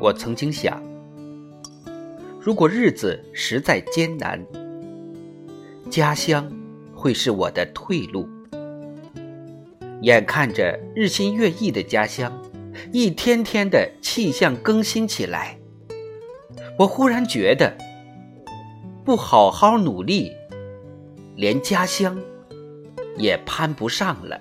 我曾经想如果日子实在艰难家乡会是我的退路。眼看着日新月异的家乡一天天的气象更新起来我忽然觉得不好好努力连家乡也攀不上了。